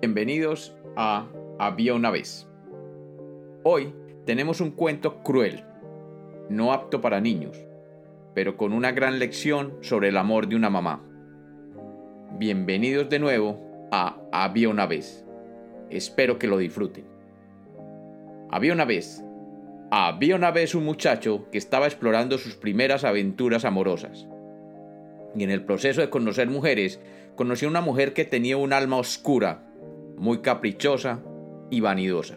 Bienvenidos a Había una vez. Hoy tenemos un cuento cruel, no apto para niños, pero con una gran lección sobre el amor de una mamá. Bienvenidos de nuevo a Había una vez. Espero que lo disfruten. Había una vez. Había una vez un muchacho que estaba explorando sus primeras aventuras amorosas. Y en el proceso de conocer mujeres, conoció una mujer que tenía un alma oscura muy caprichosa y vanidosa.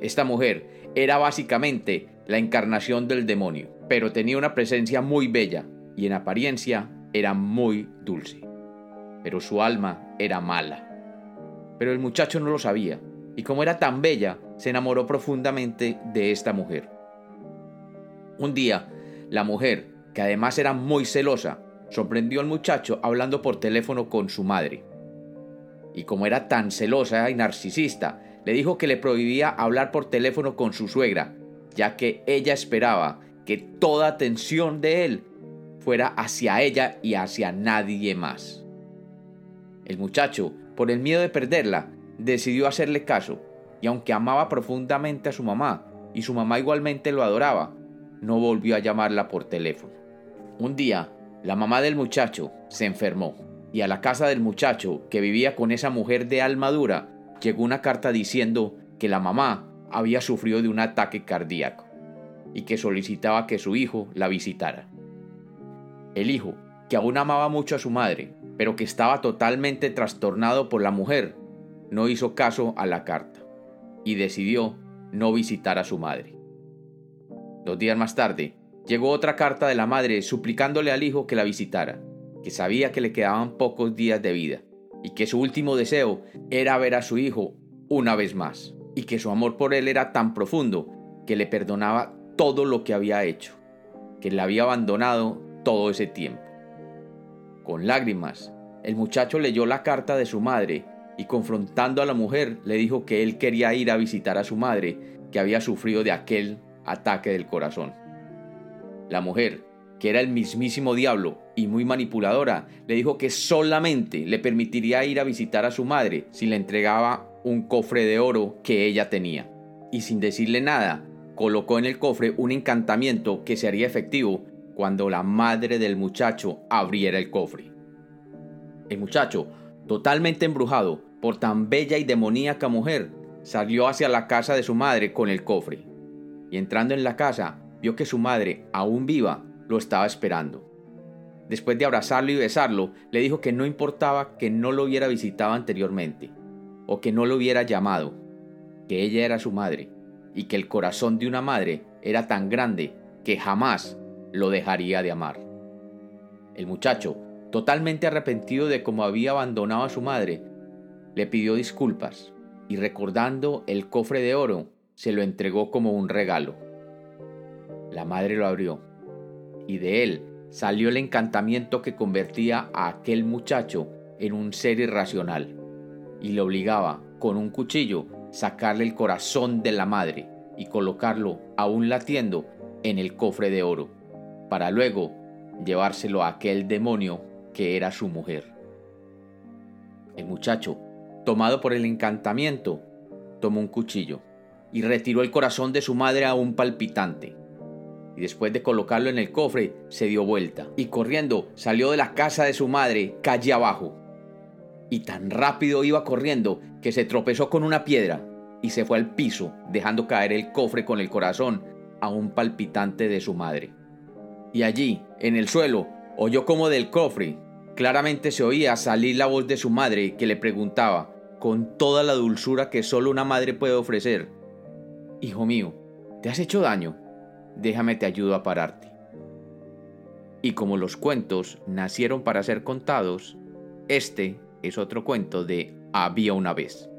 Esta mujer era básicamente la encarnación del demonio, pero tenía una presencia muy bella y en apariencia era muy dulce. Pero su alma era mala. Pero el muchacho no lo sabía, y como era tan bella, se enamoró profundamente de esta mujer. Un día, la mujer, que además era muy celosa, sorprendió al muchacho hablando por teléfono con su madre y como era tan celosa y narcisista, le dijo que le prohibía hablar por teléfono con su suegra, ya que ella esperaba que toda atención de él fuera hacia ella y hacia nadie más. El muchacho, por el miedo de perderla, decidió hacerle caso, y aunque amaba profundamente a su mamá, y su mamá igualmente lo adoraba, no volvió a llamarla por teléfono. Un día, la mamá del muchacho se enfermó y a la casa del muchacho que vivía con esa mujer de alma dura llegó una carta diciendo que la mamá había sufrido de un ataque cardíaco y que solicitaba que su hijo la visitara. El hijo, que aún amaba mucho a su madre, pero que estaba totalmente trastornado por la mujer, no hizo caso a la carta y decidió no visitar a su madre. Dos días más tarde, llegó otra carta de la madre suplicándole al hijo que la visitara que sabía que le quedaban pocos días de vida y que su último deseo era ver a su hijo una vez más y que su amor por él era tan profundo que le perdonaba todo lo que había hecho, que le había abandonado todo ese tiempo. Con lágrimas, el muchacho leyó la carta de su madre y confrontando a la mujer le dijo que él quería ir a visitar a su madre que había sufrido de aquel ataque del corazón. La mujer, que era el mismísimo diablo y muy manipuladora, le dijo que solamente le permitiría ir a visitar a su madre si le entregaba un cofre de oro que ella tenía. Y sin decirle nada, colocó en el cofre un encantamiento que se haría efectivo cuando la madre del muchacho abriera el cofre. El muchacho, totalmente embrujado por tan bella y demoníaca mujer, salió hacia la casa de su madre con el cofre. Y entrando en la casa, vio que su madre, aún viva, lo estaba esperando. Después de abrazarlo y besarlo, le dijo que no importaba que no lo hubiera visitado anteriormente, o que no lo hubiera llamado, que ella era su madre, y que el corazón de una madre era tan grande que jamás lo dejaría de amar. El muchacho, totalmente arrepentido de cómo había abandonado a su madre, le pidió disculpas y recordando el cofre de oro, se lo entregó como un regalo. La madre lo abrió y de él salió el encantamiento que convertía a aquel muchacho en un ser irracional y le obligaba con un cuchillo sacarle el corazón de la madre y colocarlo aún latiendo en el cofre de oro, para luego llevárselo a aquel demonio que era su mujer. El muchacho, tomado por el encantamiento, tomó un cuchillo y retiró el corazón de su madre aún palpitante y después de colocarlo en el cofre se dio vuelta y corriendo salió de la casa de su madre calle abajo. Y tan rápido iba corriendo que se tropezó con una piedra y se fue al piso dejando caer el cofre con el corazón aún palpitante de su madre. Y allí, en el suelo, oyó como del cofre claramente se oía salir la voz de su madre que le preguntaba, con toda la dulzura que solo una madre puede ofrecer, Hijo mío, ¿te has hecho daño? Déjame te ayudo a pararte. Y como los cuentos nacieron para ser contados, este es otro cuento de Había una vez.